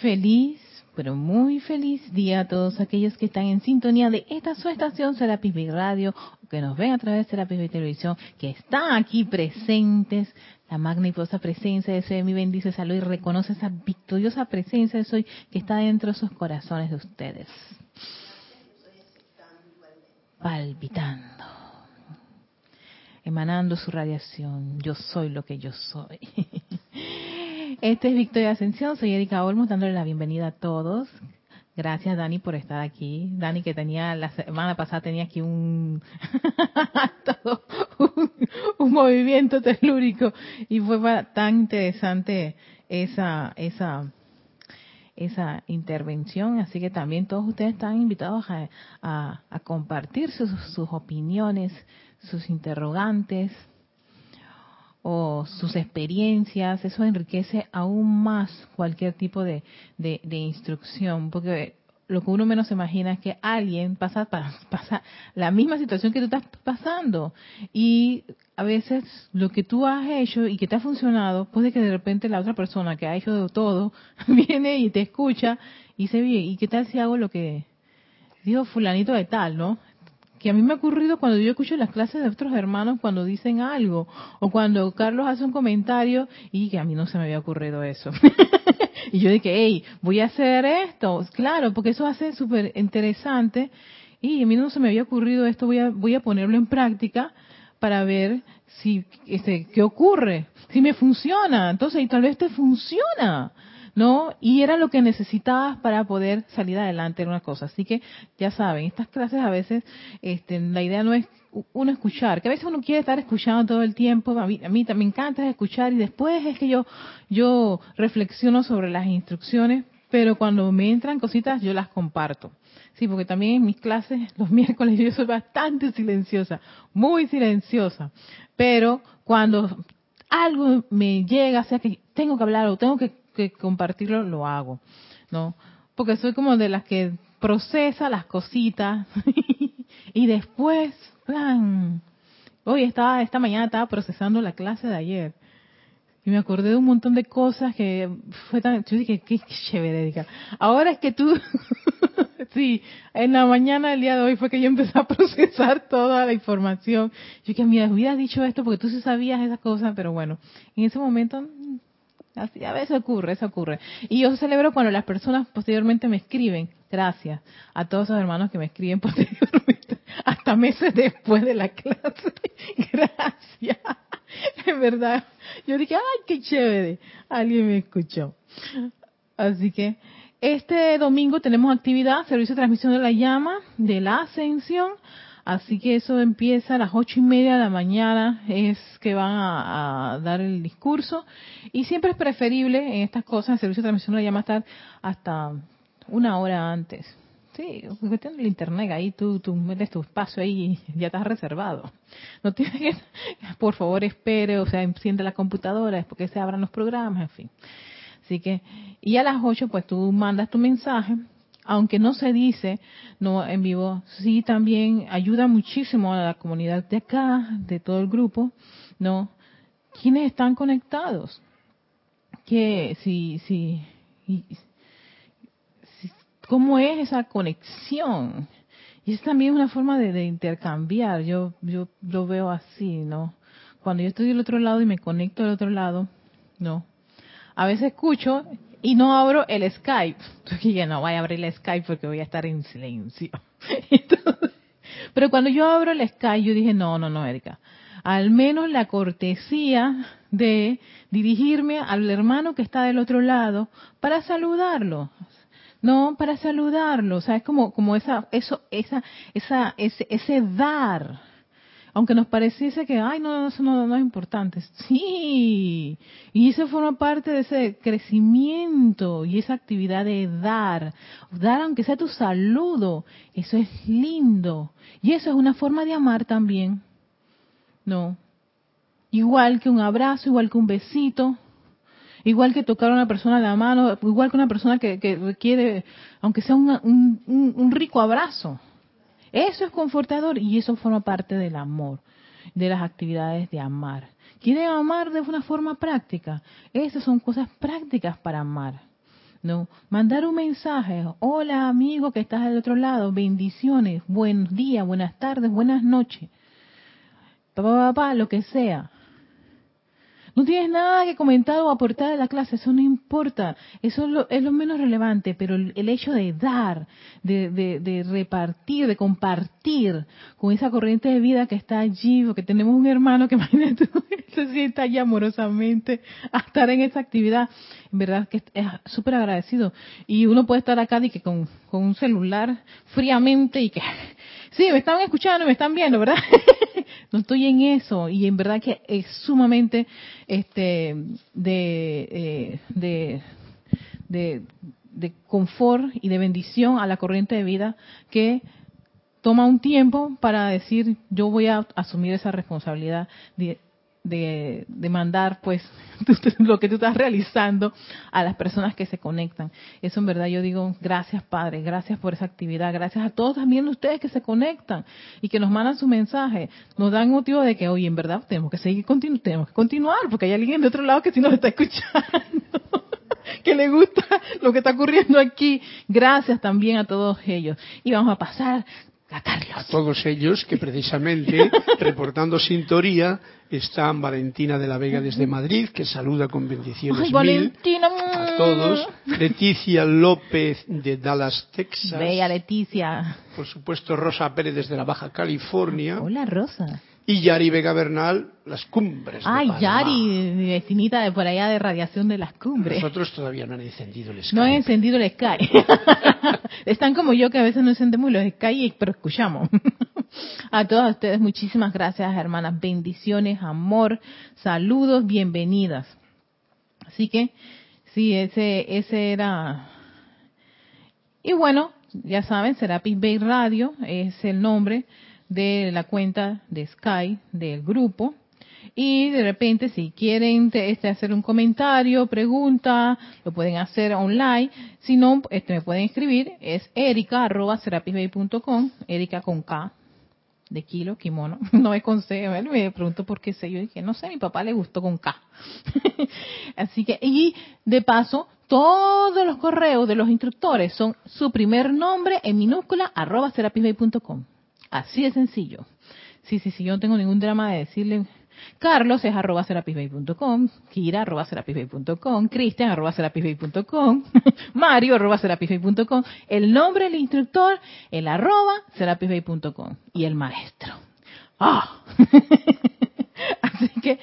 Feliz, pero muy feliz día a todos aquellos que están en sintonía de esta su estación Serapis Bay Radio, que nos ven a través de Serapis Bay Televisión, que están aquí presentes. La magnificosa presencia de Soy mi bendice salud y reconoce esa victoriosa presencia de Soy que está dentro de sus corazones de ustedes. Palpitando, emanando su radiación. Yo soy lo que yo soy. Este es Victoria Ascensión, soy Erika Olmos dándole la bienvenida a todos. Gracias Dani por estar aquí. Dani que tenía la semana pasada tenía aquí un un, movimiento telúrico y fue tan interesante esa esa esa intervención, así que también todos ustedes están invitados a, compartir sus, sus opiniones, sus interrogantes, o sus experiencias, eso enriquece aún más cualquier tipo de, de, instrucción, porque lo que uno menos imagina es que alguien pasa, pasa la misma situación que tú estás pasando y a veces lo que tú has hecho y que te ha funcionado, puede que de repente la otra persona que ha hecho todo viene y te escucha y dice, bien, ¿y qué tal si hago lo que dijo fulanito de tal, no? Que a mí me ha ocurrido cuando yo escucho las clases de otros hermanos cuando dicen algo, o cuando Carlos hace un comentario y que a mí no se me había ocurrido eso. y yo dije, hey, voy a hacer esto, claro, porque eso hace súper interesante y a mí no se me había ocurrido esto, voy a, voy a ponerlo en práctica para ver si, este, qué ocurre, si me funciona, entonces, y tal vez te funciona. ¿No? Y era lo que necesitabas para poder salir adelante en una cosa. Así que ya saben, estas clases a veces, este, la idea no es uno escuchar, que a veces uno quiere estar escuchando todo el tiempo, a mí, a me encanta escuchar y después es que yo, yo reflexiono sobre las instrucciones, pero cuando me entran cositas yo las comparto. Sí, porque también en mis clases los miércoles yo soy bastante silenciosa, muy silenciosa, pero cuando algo me llega, sea que tengo que hablar o tengo que que compartirlo, lo hago, ¿no? Porque soy como de las que procesa las cositas y después, plan, hoy estaba, esta mañana estaba procesando la clase de ayer y me acordé de un montón de cosas que fue tan, yo dije, qué chévere, Ahora es que tú, sí, en la mañana del día de hoy fue que yo empecé a procesar toda la información. Yo que me hubieras dicho esto porque tú sí sabías esas cosas, pero bueno, en ese momento Así, a veces ocurre, eso ocurre. Y yo celebro cuando las personas posteriormente me escriben, gracias a todos esos hermanos que me escriben posteriormente, hasta meses después de la clase. gracias. En verdad, yo dije, ay, qué chévere, alguien me escuchó. Así que este domingo tenemos actividad, servicio de transmisión de la llama, de la ascensión. Así que eso empieza a las ocho y media de la mañana, es que van a, dar el discurso. Y siempre es preferible en estas cosas, el servicio de transmisión la llama estar hasta una hora antes. Sí, cuestión el internet, ahí tú, tú metes tu espacio ahí y ya estás reservado. No tienes que, por favor, espere, o sea, enciende la computadora, es porque se abran los programas, en fin. Así que, y a las ocho, pues tú mandas tu mensaje aunque no se dice no en vivo, sí también ayuda muchísimo a la comunidad de acá, de todo el grupo, ¿no? ¿Quiénes están conectados? Que si, si, ¿cómo es esa conexión? Y es también una forma de, intercambiar, yo, yo lo veo así, ¿no? Cuando yo estoy del otro lado y me conecto del otro lado, ¿no? A veces escucho y no abro el Skype. Dije, no voy a abrir el Skype porque voy a estar en silencio. pero cuando yo abro el Skype, yo dije, no, no, no, Erika. Al menos la cortesía de dirigirme al hermano que está del otro lado para saludarlo. No, para saludarlo. O sea, es como, como esa, eso, esa, esa, ese, ese dar aunque nos pareciese que, ay, no, eso no, es importante. Sí, y eso forma parte de ese crecimiento y esa actividad de dar. Dar aunque sea tu saludo, eso es lindo. Y eso es una forma de amar también. No. Igual que un abrazo, igual que un besito, igual que tocar a una persona la mano, igual que una persona que, requiere, aunque sea un rico abrazo. Eso es confortador y eso forma parte del amor, de las actividades de amar. ¿Quieren amar de una forma práctica? Esas son cosas prácticas para amar. No, mandar un mensaje. Hola amigo que estás del otro lado, bendiciones, buenos días, buenas tardes, buenas noches. Papá, papá, lo que sea. No tienes nada que comentar o aportar a la clase, eso no importa, eso es lo, es lo menos relevante, pero el, hecho de dar, de, de, repartir, de compartir con esa corriente de vida que está allí, porque tenemos un hermano que imagínate, se sienta allí amorosamente a estar en esa actividad, en verdad que es súper agradecido. Y uno puede estar acá y que con un celular fríamente y que, sí, me están escuchando, me están viendo, ¿verdad? no estoy en eso y en verdad que es sumamente este de, eh, de, de, de confort y de bendición a la corriente de vida que toma un tiempo para decir yo voy a asumir esa responsabilidad de, mandar pues lo que tú estás realizando a las personas que se conectan. Eso en verdad yo digo, gracias Padre, gracias por esa actividad, gracias a todos también ustedes que se conectan y que nos mandan su mensaje, nos dan motivo de que, oye, en verdad tenemos que seguir, tenemos que continuar, porque hay alguien de otro lado que sí nos está escuchando. que le gusta lo que está ocurriendo aquí. Gracias también a todos ellos. Y vamos a pasar a todos ellos que precisamente, reportando sintonía, están Valentina de la Vega desde Madrid, que saluda con bendiciones Ay, Valentina. a todos. Leticia López de Dallas, Texas. Bella Leticia. Por supuesto, Rosa Pérez desde la Baja California. Hola, Rosa. Y Yari Vega Bernal, las cumbres. Ay, Yari, mi vecinita de por allá de radiación de las cumbres. Nosotros todavía no han encendido el Sky. No han encendido el Sky. Están como yo que a veces no encendemos los Sky, pero escuchamos. a todas ustedes, muchísimas gracias, hermanas. Bendiciones, amor, saludos, bienvenidas. Así que, sí, ese, ese era. Y bueno, ya saben, Serapis Bay Radio es el nombre de la cuenta de Sky del grupo. Y de repente, si quieren este, hacer un comentario, pregunta, lo pueden hacer online. Si no, este, me pueden escribir. Es erica arroba erica con K de kilo, kimono, no es con C, me pregunto por qué sé, yo dije, no sé, mi papá le gustó con K. Así que, y de paso, todos los correos de los instructores son su primer nombre en minúscula arroba. Así de sencillo. Sí, sí, sí, yo no tengo ningún drama de decirle. Carlos es arroba serapisbay.com, Kira arroba serapisbay.com, Cristian arroba serapisbay.com, Mario arroba serapisbay.com, el nombre del instructor, el arroba serapisbay.com y el maestro. ¡Ah! Así que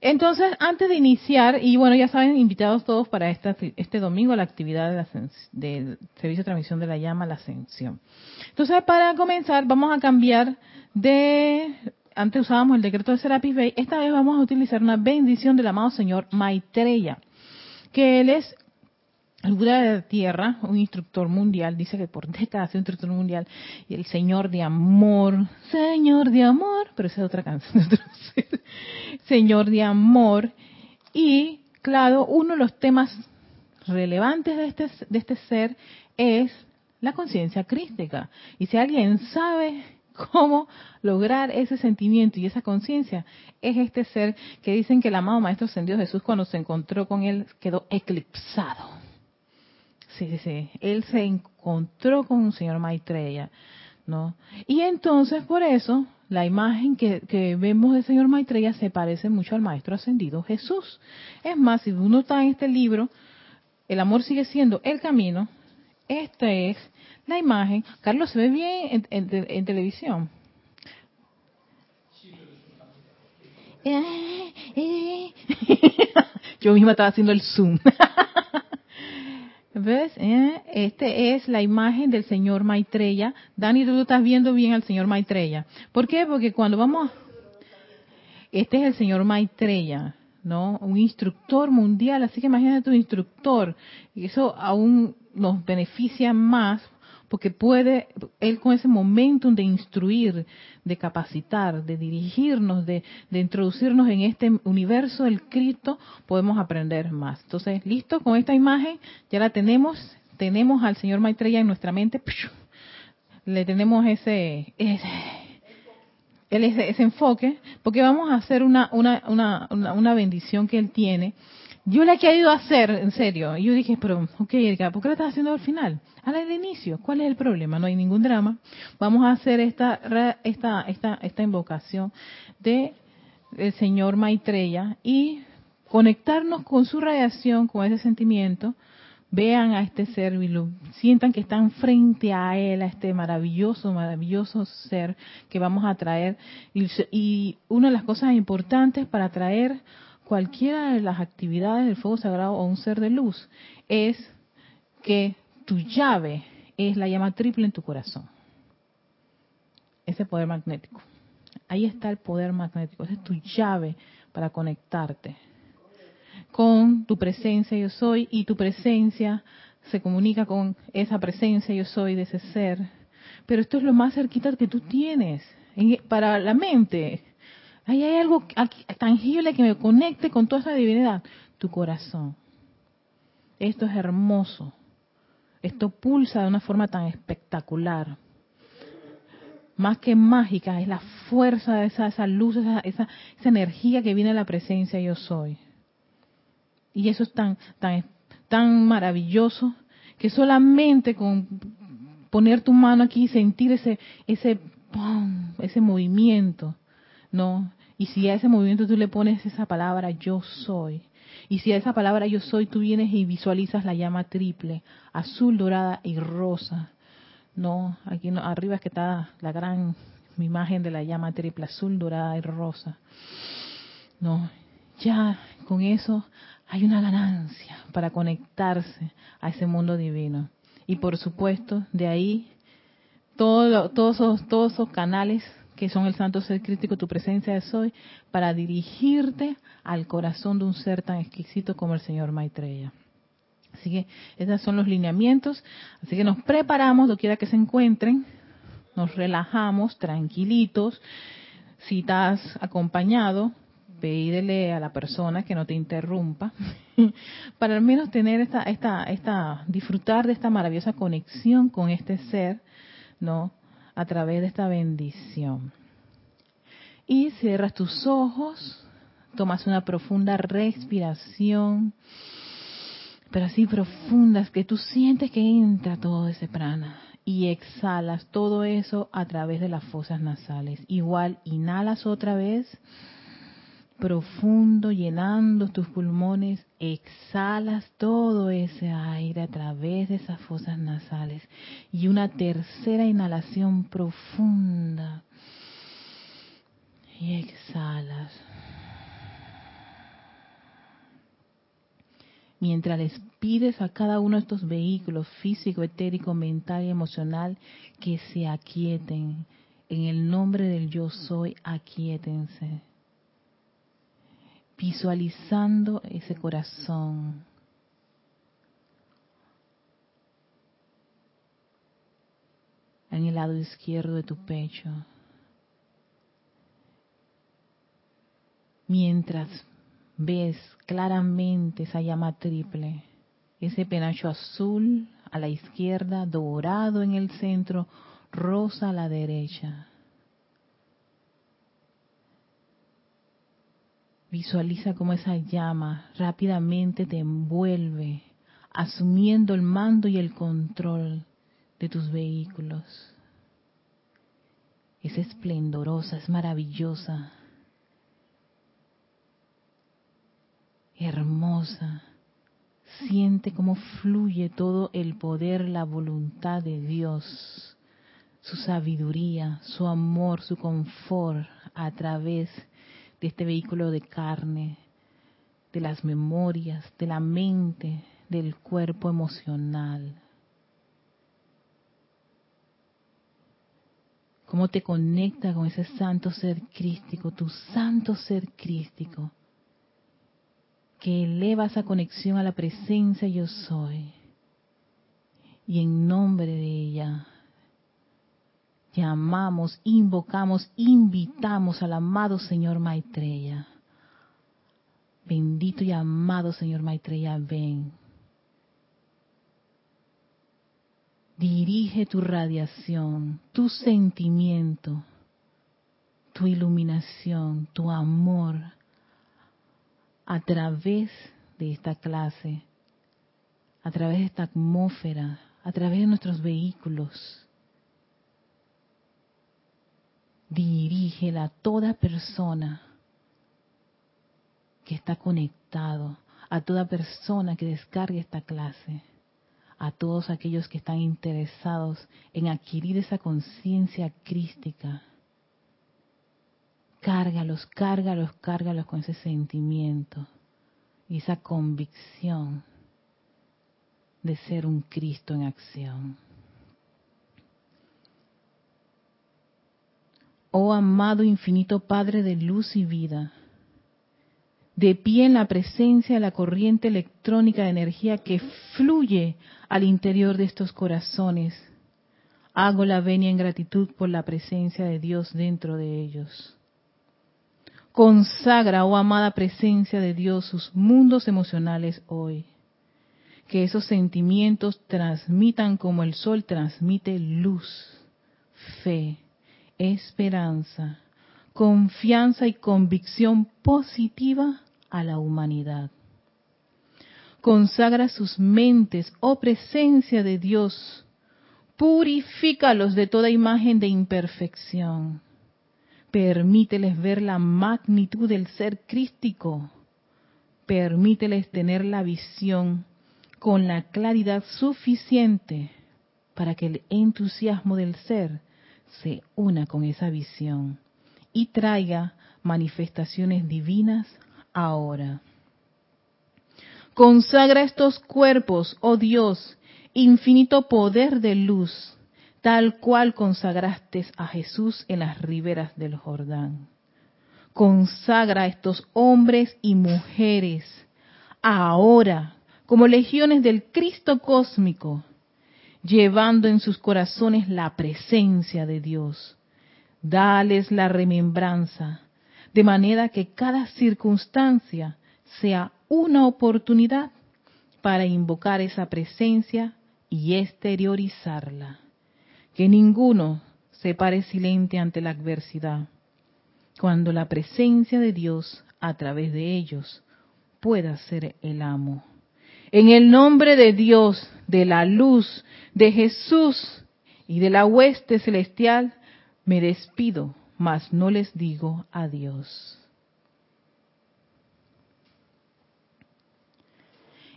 entonces, antes de iniciar, y bueno, ya saben, invitados todos para esta, este domingo a la actividad de del servicio de transmisión de la llama, la ascensión. Entonces, para comenzar, vamos a cambiar de, antes usábamos el decreto de Serapis Bay, esta vez vamos a utilizar una bendición del amado Señor Maitreya, que él es el Buda de la Tierra, un instructor mundial, dice que por décadas es un instructor mundial, y el Señor de Amor, Señor de Amor, pero esa es otra canción, Señor de Amor, y claro, uno de los temas relevantes de este, de este ser es la conciencia crística. Y si alguien sabe cómo lograr ese sentimiento y esa conciencia, es este ser que dicen que el amado Maestro Ascendido Jesús cuando se encontró con él quedó eclipsado Sí, sí, sí. Él se encontró con un señor Maitreya, ¿no? Y entonces, por eso, la imagen que, que, vemos del señor Maitreya se parece mucho al Maestro Ascendido Jesús. Es más, si uno está en este libro, el amor sigue siendo el camino. Esta es la imagen. Carlos, ¿se ve bien en, televisión? Eh, eh. Yo misma estaba haciendo el zoom. ¿Ves? Eh, este es la imagen del señor Maitreya. Dani, tú estás viendo bien al señor Maitreya. ¿Por qué? Porque cuando vamos... Este es el señor Maitreya, ¿no? Un instructor mundial. Así que imagínate tu instructor. Eso aún nos beneficia más porque puede él con ese momentum de instruir, de capacitar, de dirigirnos, de, introducirnos en este universo del Cristo, podemos aprender más. Entonces, listo, con esta imagen ya la tenemos, tenemos al Señor Maitreya en nuestra mente, le tenemos ese, ese ese, enfoque, porque vamos a hacer una, una, una, una bendición que él tiene Yo le he querido hacer, en serio. Y yo dije, pero, ok, ¿por qué lo estás haciendo al final? Al inicio. ¿Cuál es el problema? No hay ningún drama. Vamos a hacer esta, esta, esta, esta invocación de el señor Maitreya y conectarnos con su radiación, con ese sentimiento, vean a este ser, sientan que están frente a él, a este maravilloso, maravilloso ser que vamos a traer. Y, una de las cosas importantes para traer cualquiera de las actividades del fuego sagrado o un ser de luz es que tu llave es la llama triple en tu corazón. Ese poder magnético. Ahí está el poder magnético. Esa es tu llave para conectarte con tu presencia yo soy y tu presencia se comunica con esa presencia yo soy de ese ser. Pero esto es lo más cerquita que tú tienes para la mente. Ahí hay algo tangible que me conecte con toda esa divinidad. Tu corazón. Esto es hermoso. Esto pulsa de una forma tan espectacular. Más que mágica, es la fuerza de esa, esa luz, esa, esa, esa energía que viene de la presencia yo soy. Y eso es tan, tan, tan maravilloso que solamente con poner tu mano aquí y sentir ese, ese, ese movimiento, ¿no? Y si a ese movimiento tú le pones esa palabra yo soy, y si a esa palabra yo soy tú vienes y visualizas la llama triple, azul, dorada y rosa, ¿no? Aquí arriba es que está la gran imagen de la llama triple, azul, dorada y rosa, ¿no? Ya con eso hay una ganancia para conectarse a ese mundo divino. Y por supuesto, de ahí todos, esos, todos esos canales que son el santo ser crítico, tu presencia de soy, para dirigirte al corazón de un ser tan exquisito como el señor Maitreya. Así que esos son los lineamientos. Así que nos preparamos, lo quiera que se encuentren, nos relajamos, tranquilitos. Si estás acompañado, pídele a la persona que no te interrumpa, para al menos tener esta, esta, esta, disfrutar de esta maravillosa conexión con este ser, ¿no? A través de esta bendición. Y cierras tus ojos, tomas una profunda respiración, pero así profundas que tú sientes que entra todo ese prana y exhalas todo eso a través de las fosas nasales. Igual inhalas otra vez profundo, llenando tus pulmones, exhalas todo ese aire a través de esas fosas nasales. Y una tercera inhalación profunda. Y exhalas. Mientras les pides a cada uno de estos vehículos físico, etérico, mental y emocional que se aquieten. En el nombre del yo soy, aquietense visualizando ese corazón. en el lado izquierdo de tu pecho. Mientras ves claramente esa llama triple, ese penacho azul a la izquierda, dorado en el centro, rosa a la derecha. Visualiza cómo esa llama rápidamente te envuelve, asumiendo el mando y el control de tus vehículos. Es esplendorosa, es maravillosa, hermosa. Siente cómo fluye todo el poder, la voluntad de Dios, su sabiduría, su amor, su confort a través de de este vehículo de carne, de las memorias, de la mente, del cuerpo emocional. Cómo te conecta con ese santo ser crístico, tu santo ser crístico, que eleva esa conexión a la presencia yo soy. Y en nombre de ella llamamos, invocamos, invitamos al amado Señor Maitreya. Bendito y amado Señor Maitreya, ven. Dirige tu radiación, tu sentimiento, tu iluminación, tu amor a través de esta clase, a través de esta atmósfera, a través de nuestros vehículos. Dirígela a toda persona que está conectado, a toda persona que descargue esta clase, a todos aquellos que están interesados en adquirir esa conciencia crística. Cárgalos, cárgalos, cárgalos con ese sentimiento y esa convicción de ser un Cristo en acción. Oh amado infinito Padre de luz y vida, de pie en la presencia de la corriente electrónica de energía que fluye al interior de estos corazones, hago la venia en gratitud por la presencia de Dios dentro de ellos. Consagra, oh amada presencia de Dios, sus mundos emocionales hoy. Que esos sentimientos transmitan como el sol transmite luz, fe, esperanza, confianza y convicción positiva a la humanidad. Consagra sus mentes, oh presencia de Dios, purifícalos de toda imagen de imperfección. Permíteles ver la magnitud del ser crístico. Permíteles tener la visión con la claridad suficiente para que el entusiasmo del ser se una con esa visión y traiga manifestaciones divinas ahora. Consagra estos cuerpos, oh Dios, infinito poder de luz, tal cual consagraste a Jesús en las riberas del Jordán. Consagra a estos hombres y mujeres ahora como legiones del Cristo cósmico, llevando en sus corazones la presencia de Dios. Dales la remembranza, de manera que cada circunstancia sea una oportunidad para invocar esa presencia y exteriorizarla. Que ninguno se pare silente ante la adversidad, cuando la presencia de Dios a través de ellos pueda ser el amo. En el nombre de Dios, de la luz, de Jesús y de la hueste celestial, me despido, mas no les digo adiós.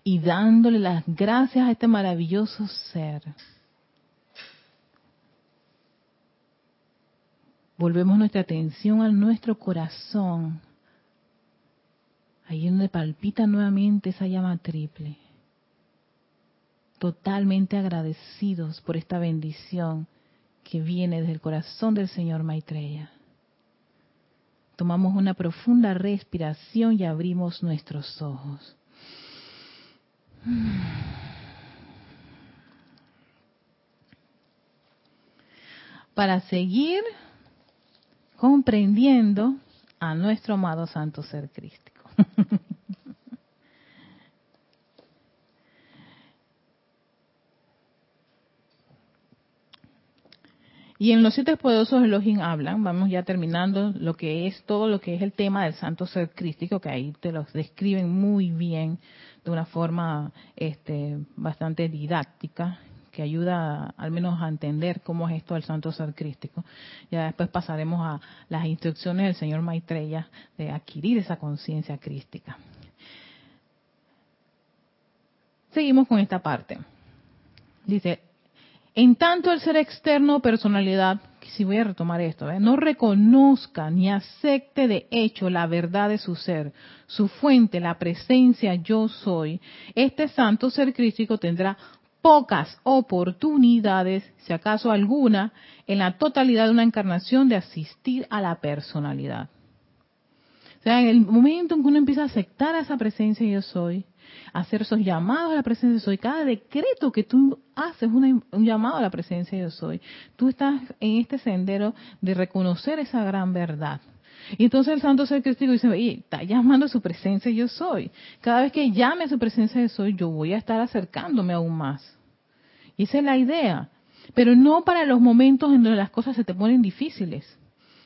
Y dándole las gracias a este maravilloso ser, volvemos nuestra atención a nuestro corazón, ahí donde palpita nuevamente esa llama triple. Totalmente agradecidos por esta bendición que viene desde el corazón del Señor Maitreya. Tomamos una profunda respiración y abrimos nuestros ojos. Para seguir comprendiendo a nuestro amado Santo Ser Crístico. Y en los siete poderosos Elohim hablan, vamos ya terminando lo que es todo lo que es el tema del santo ser crístico, que ahí te los describen muy bien de una forma este, bastante didáctica, que ayuda al menos a entender cómo es esto del santo ser crístico. Ya después pasaremos a las instrucciones del señor Maitreya de adquirir esa conciencia crística. Seguimos con esta parte. Dice, en tanto el ser externo personalidad, si voy a retomar esto, ¿eh? no reconozca ni acepte de hecho la verdad de su ser, su fuente, la presencia yo soy, este santo ser crístico tendrá pocas oportunidades, si acaso alguna, en la totalidad de una encarnación de asistir a la personalidad. O sea, en el momento en que uno empieza a aceptar esa presencia yo soy, hacer esos llamados a la presencia de soy. Cada decreto que tú haces un llamado a la presencia de soy. Tú estás en este sendero de reconocer esa gran verdad. Y entonces el santo ser cristiano dice, está llamando a su presencia yo soy. Cada vez que llame a su presencia yo soy, yo voy a estar acercándome aún más. Y esa es la idea. Pero no para los momentos en donde las cosas se te ponen difíciles,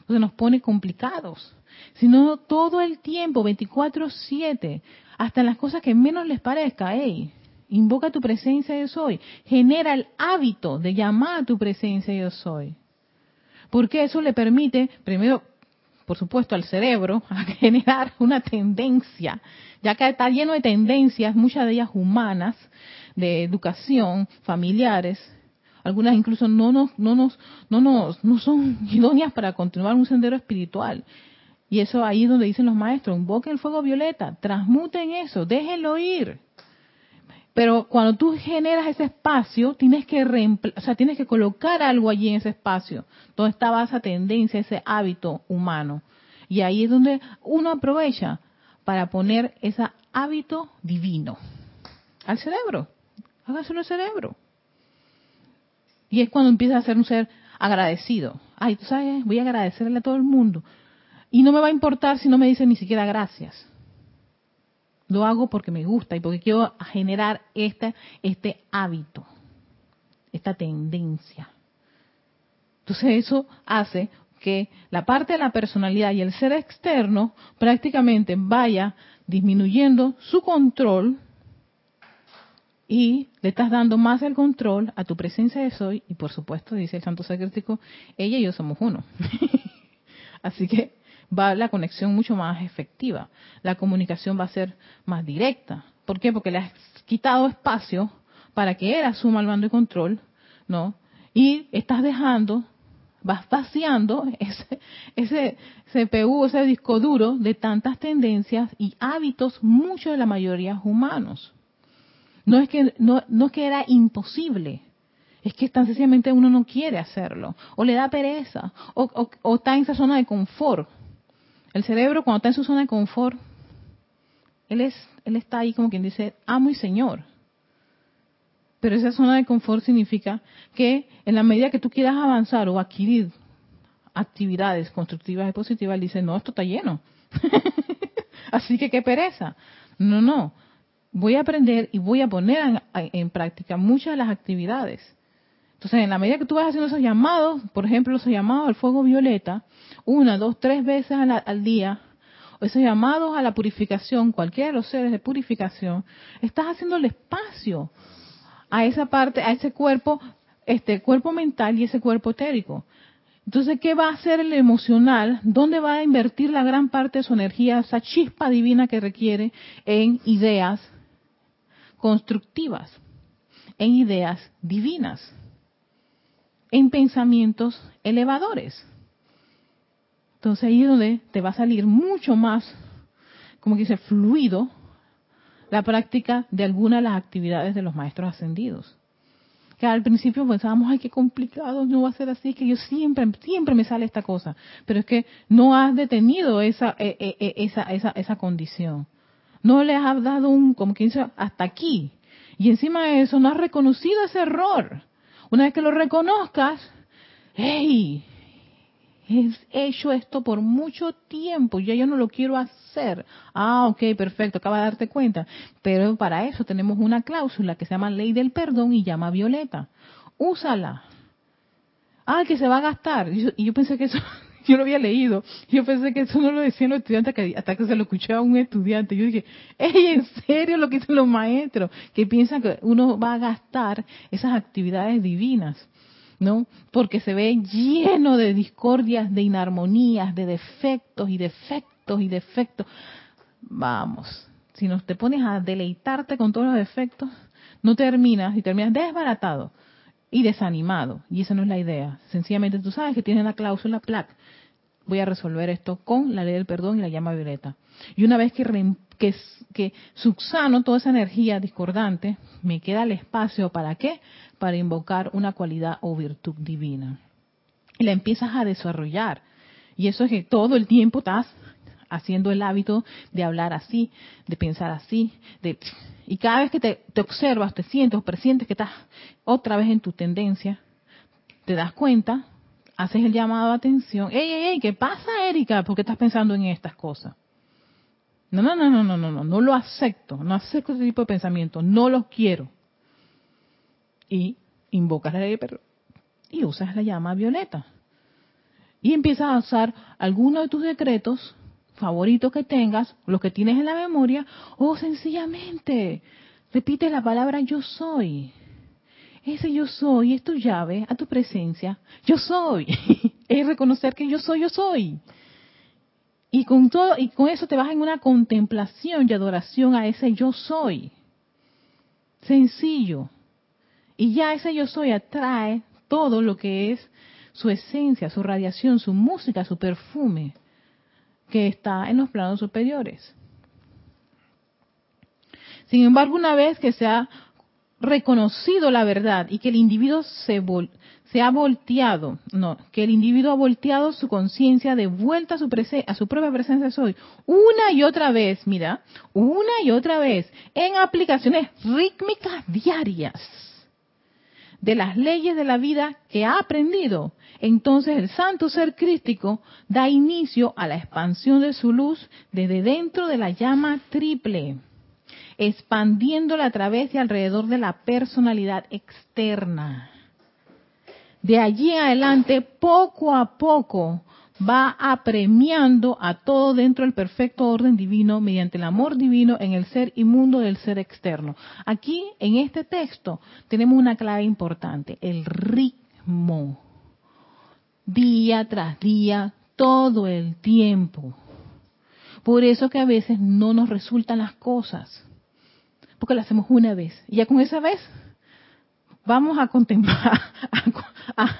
se nos pone complicados, sino todo el tiempo, 24/7, hasta en las cosas que menos les parezca, hey, invoca tu presencia yo soy, genera el hábito de llamar a tu presencia yo soy. Porque eso le permite, primero, por supuesto, al cerebro a generar una tendencia, ya que está lleno de tendencias, muchas de ellas humanas, de educación, familiares, algunas incluso no nos, no nos, no nos, no son idóneas para continuar un sendero espiritual. Y eso ahí es donde dicen los maestros, invoquen el fuego violeta, transmuten eso, déjenlo ir. Pero cuando tú generas ese espacio, tienes que o sea, tienes que colocar algo allí en ese espacio, donde estaba esa tendencia, ese hábito humano. Y ahí es donde uno aprovecha para poner ese hábito divino al cerebro. Hágaselo al cerebro. Y es cuando empieza a ser un ser agradecido. Ay, tú sabes, voy a agradecerle a todo el mundo. Y no me va a importar si no me dicen ni siquiera gracias. Lo hago porque me gusta y porque quiero generar este, este hábito, esta tendencia. Entonces eso hace que la parte de la personalidad y el ser externo prácticamente vaya disminuyendo su control y le estás dando más el control a tu presencia de soy y por supuesto dice el santo sacrístico ella y yo somos uno así que va la conexión mucho más efectiva la comunicación va a ser más directa ¿por qué? porque le has quitado espacio para que él asuma el mando y control no y estás dejando vas vaciando ese, ese CPU, ese disco duro de tantas tendencias y hábitos, muchos de la mayoría humanos. No es que, no, no es que era imposible, es que tan sencillamente uno no quiere hacerlo, o le da pereza, o, o, está en esa zona de confort. El cerebro cuando está en su zona de confort, él, es, él está ahí como quien dice, amo y señor. Pero esa zona de confort significa que en la medida que tú quieras avanzar o adquirir actividades constructivas y positivas, él dice, no, esto está lleno. Así que qué pereza. No, no voy a aprender y voy a poner en, práctica muchas de las actividades. Entonces, en la medida que tú vas haciendo esos llamados, por ejemplo, esos llamados al fuego violeta, una, dos, tres veces al día, o esos llamados a la purificación, cualquiera de los seres de purificación, estás haciendo el espacio a esa parte, a ese cuerpo, este cuerpo mental y ese cuerpo etérico. Entonces, ¿qué va a hacer el emocional? ¿Dónde va a invertir la gran parte de su energía, esa chispa divina que requiere en ideas, constructivas, en ideas divinas, en pensamientos elevadores. Entonces ahí es donde te va a salir mucho más, como que dice, fluido la práctica de alguna de las actividades de los maestros ascendidos. Que al principio pensábamos, ay, qué complicado, no va a ser así, que yo siempre, siempre me sale esta cosa. Pero es que no has detenido esa, eh, eh, eh, esa, esa, esa condición. No les has dado un, como quien dice, hasta aquí. Y encima de eso, no has reconocido ese error. Una vez que lo reconozcas, hey, he hecho esto por mucho tiempo, ya yo no lo quiero hacer. Ah, ok, perfecto, acaba de darte cuenta. Pero para eso tenemos una cláusula que se llama ley del perdón y llama violeta. Úsala. Ah, que se va a gastar. y yo pensé que eso yo lo había leído. Yo pensé que eso no lo decían los estudiantes hasta que se lo escuché a un estudiante. Yo dije, ¡ey, en serio lo que dicen los maestros! Que piensan que uno va a gastar esas actividades divinas. ¿no? Porque se ve lleno de discordias, de inarmonías, de defectos y defectos y defectos. Vamos, si no te pones a deleitarte con todos los defectos, no terminas y terminas desbaratado y desanimado. Y esa no es la idea. Sencillamente tú sabes que tienes la cláusula PLAC. Voy a resolver esto con la ley del perdón y la llama violeta. Y una vez que, que, que subsano toda esa energía discordante, me queda el espacio para qué? Para invocar una cualidad o virtud divina. Y la empiezas a desarrollar. Y eso es que todo el tiempo estás haciendo el hábito de hablar así, de pensar así, de y cada vez que te, observas, te sientes o presientes que estás otra vez en tu tendencia, te das cuenta, haces el llamado a atención, ey, ey, ey, ¿qué pasa, Erika? ¿Por qué estás pensando en estas cosas? No, no, no, no, no, no, no, no lo acepto, no acepto ese tipo de pensamiento, no los quiero. Y invocas la ley de y usas la llama violeta. Y empiezas a usar algunos de tus decretos favorito que tengas, los que tienes en la memoria, o sencillamente repite la palabra yo soy. Ese yo soy es tu llave a tu presencia. Yo soy. es reconocer que yo soy, yo soy. Y con todo, y con eso te vas en una contemplación y adoración a ese yo soy. Sencillo. Y ya ese yo soy atrae todo lo que es su esencia, su radiación, su música, su perfume, que está en los planos superiores. Sin embargo, una vez que se ha reconocido la verdad y que el individuo se, se ha volteado, no, que el individuo ha volteado su conciencia de vuelta a su, a su propia presencia soy, una y otra vez, mira, una y otra vez, en aplicaciones rítmicas diarias de las leyes de la vida que ha aprendido, entonces el santo ser crístico da inicio a la expansión de su luz desde dentro de la llama triple, expandiéndola a través y alrededor de la personalidad externa. De allí adelante, poco a poco, va apremiando a todo dentro del perfecto orden divino mediante el amor divino en el ser inmundo del ser externo. Aquí, en este texto, tenemos una clave importante, el ritmo. Día tras día, todo el tiempo. Por eso que a veces no nos resultan las cosas, porque lo hacemos una vez. Y ya con esa vez vamos a contemplar, a,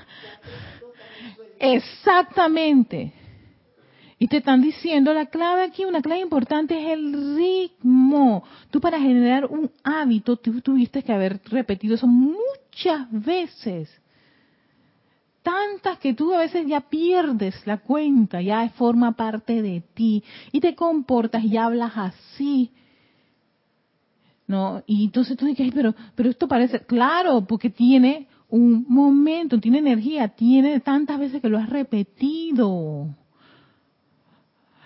Exactamente. Y te están diciendo la clave aquí, una clave importante es el ritmo. Tú para generar un hábito tú tuviste que haber repetido eso muchas veces. Tantas que tú a veces ya pierdes la cuenta, ya forma parte de ti. Y te comportas y hablas así. ¿No? Y entonces tú dices, pero, pero esto parece, claro, porque tiene un momento, tiene energía, tiene tantas veces que lo has repetido.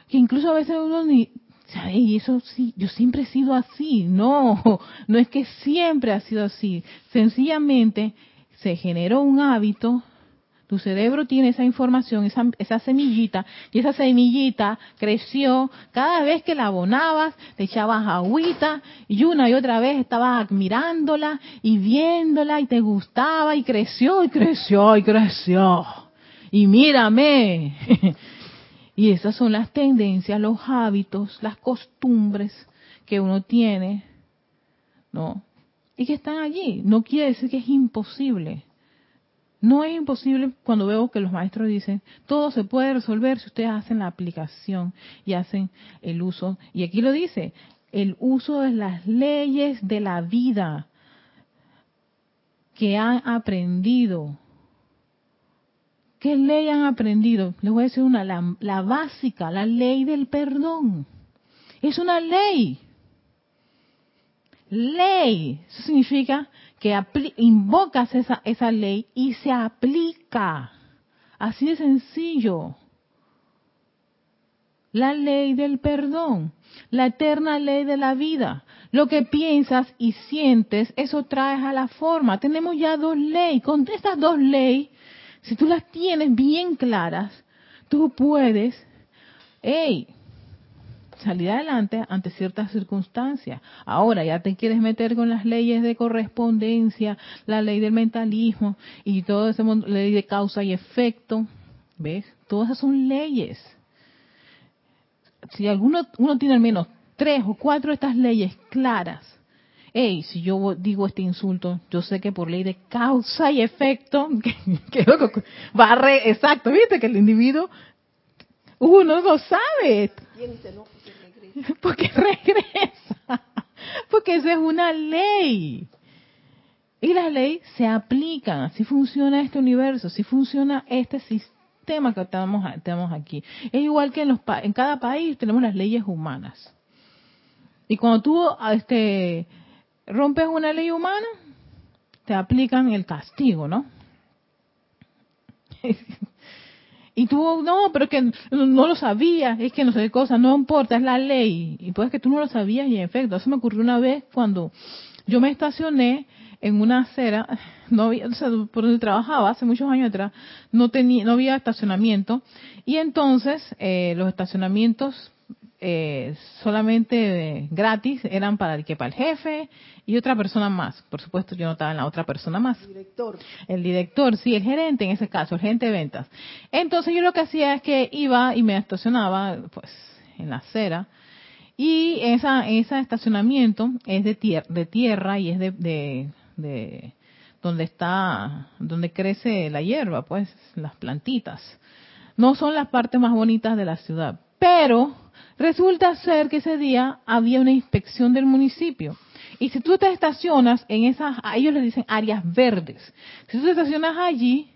Que incluso a veces uno ni, y eso sí, yo siempre he sido así. No, no es que siempre ha sido así. Sencillamente se generó un hábito tu cerebro tiene esa información, esa, esa, semillita, y esa semillita creció. Cada vez que la abonabas, te echabas agüita, y una y otra vez estabas admirándola y viéndola, y te gustaba, y creció, y creció, y creció. Y mírame. y esas son las tendencias, los hábitos, las costumbres que uno tiene, ¿no? Y que están allí. No quiere decir que es imposible no es imposible cuando veo que los maestros dicen, todo se puede resolver si ustedes hacen la aplicación y hacen el uso. Y aquí lo dice, el uso de las leyes de la vida que han aprendido. ¿Qué ley han aprendido? Les voy a decir una, la, la básica, la ley del perdón. Es una ley. Ley. Eso significa que invocas esa, esa ley y se aplica. Así de sencillo. La ley del perdón, la eterna ley de la vida. Lo que piensas y sientes, eso traes a la forma. Tenemos ya dos leyes. Con estas dos leyes, si tú las tienes bien claras, tú puedes, hey, salir adelante ante ciertas circunstancias. Ahora ya te quieres meter con las leyes de correspondencia, la ley del mentalismo y todo ese mundo, ley de causa y efecto. ¿Ves? Todas esas son leyes. Si alguno uno tiene al menos tres o cuatro de estas leyes claras, hey, si yo digo este insulto, yo sé que por ley de causa y efecto, que, va a exacto, viste que el individuo uno no sabe. Porque regresa. Porque esa es una ley. Y las leyes se aplican. Así funciona este universo, así funciona este sistema que tenemos, tenemos aquí. Es igual que en, los, en cada país tenemos las leyes humanas. Y cuando tú este, rompes una ley humana, te aplican el castigo, ¿no? Y tú, no, pero es que no lo sabías, es que no sé qué cosa, no importa, es la ley. Y pues que tú no lo sabías y en efecto, eso me ocurrió una vez cuando yo me estacioné en una acera, no había, o sea, por donde trabajaba hace muchos años atrás, no tenía, no había estacionamiento y entonces eh, los estacionamientos eh, solamente eh, gratis eran para el que para el jefe y otra persona más. Por supuesto, yo no estaba en la otra persona más. El director. El director, sí, el gerente en ese caso, el gerente de ventas. Entonces yo lo que hacía es que iba y me estacionaba, pues, en la acera. Y esa, ese estacionamiento es de, tierra, de tierra y es de, de, de donde está, donde crece la hierba, pues, las plantitas. No son las partes más bonitas de la ciudad, pero resulta ser que ese día había una inspección del municipio. Y si tú te estacionas en esas, a ellos les dicen áreas verdes. Si tú te estacionas allí,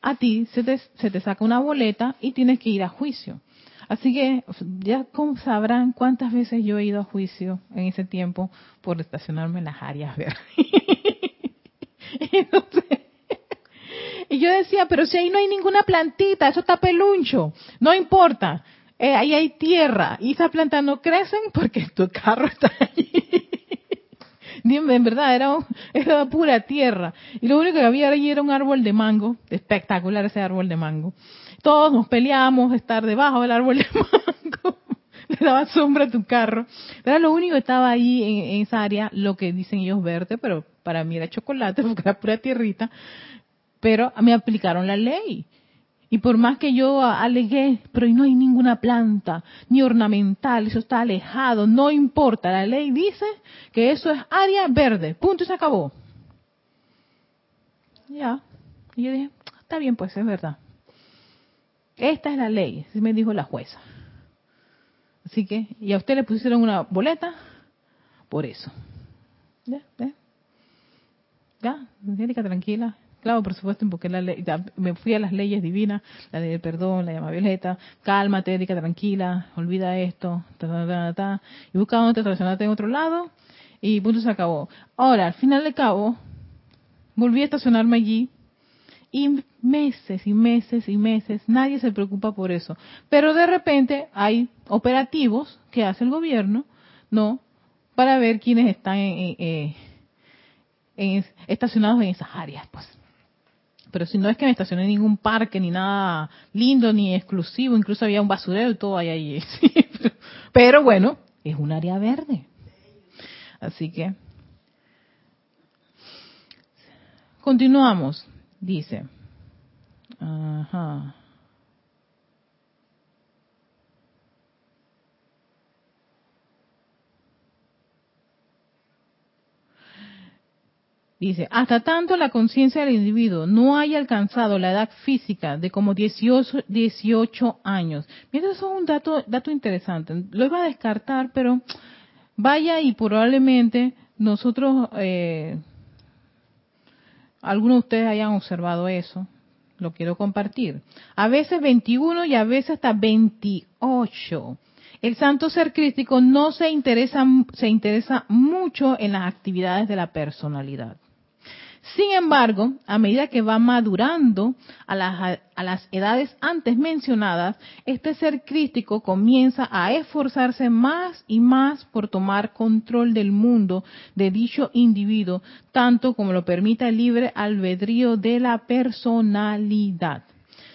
a ti se te, se te saca una boleta y tienes que ir a juicio. Así que ya sabrán cuántas veces yo he ido a juicio en ese tiempo por estacionarme en las áreas verdes. y yo decía, pero si ahí no hay ninguna plantita, eso está peluncho, no importa, eh, ahí hay tierra y esas plantas no crecen porque tu carro está allí. en verdad, era, era pura tierra. Y lo único que había allí era un árbol de mango, espectacular ese árbol de mango. Todos nos peleamos estar debajo del árbol de mango. Le daba sombra a tu carro. Era lo único que estaba ahí en, esa área, lo que dicen ellos verde, pero para mí era chocolate porque era pura tierrita. Pero me aplicaron la ley. Y por más que yo alegué, pero no hay ninguna planta, ni ornamental, eso está alejado, no importa, la ley dice que eso es área verde, punto y se acabó. Ya, y yo dije, está bien, pues es verdad. Esta es la ley, así me dijo la jueza. Así que, y a usted le pusieron una boleta por eso. Ya, ya. Ya, tranquila. Claro, por supuesto, porque la ley, me fui a las leyes divinas, la ley del perdón, la llama violeta, cálmate, Erika, tranquila, olvida esto, y busca donde te en otro lado, y punto se acabó. Ahora, al final de cabo, volví a estacionarme allí, y meses y meses y meses, nadie se preocupa por eso. Pero de repente hay operativos que hace el gobierno, ¿no? Para ver quiénes están en, estacionados en esas áreas, pues. Pero si no es que me estacioné en ningún parque, ni nada lindo, ni exclusivo, incluso había un basurero y todo ahí allí. pero bueno, es un área verde. Así que continuamos. Dice, ajá. Dice, hasta tanto la conciencia del individuo no haya alcanzado la edad física de como 18, 18 años. Mira, eso es un dato, dato interesante. Lo iba a descartar, pero vaya y probablemente nosotros eh, algunos de ustedes hayan observado eso, lo quiero compartir. A veces 21 y a veces hasta 28. El santo ser crístico no se interesa, se interesa mucho en las actividades de la personalidad. Sin embargo, a medida que va madurando a las, edades antes mencionadas, este ser crítico comienza a esforzarse más y más por tomar control del mundo de dicho individuo, tanto como lo permita el libre albedrío de la personalidad.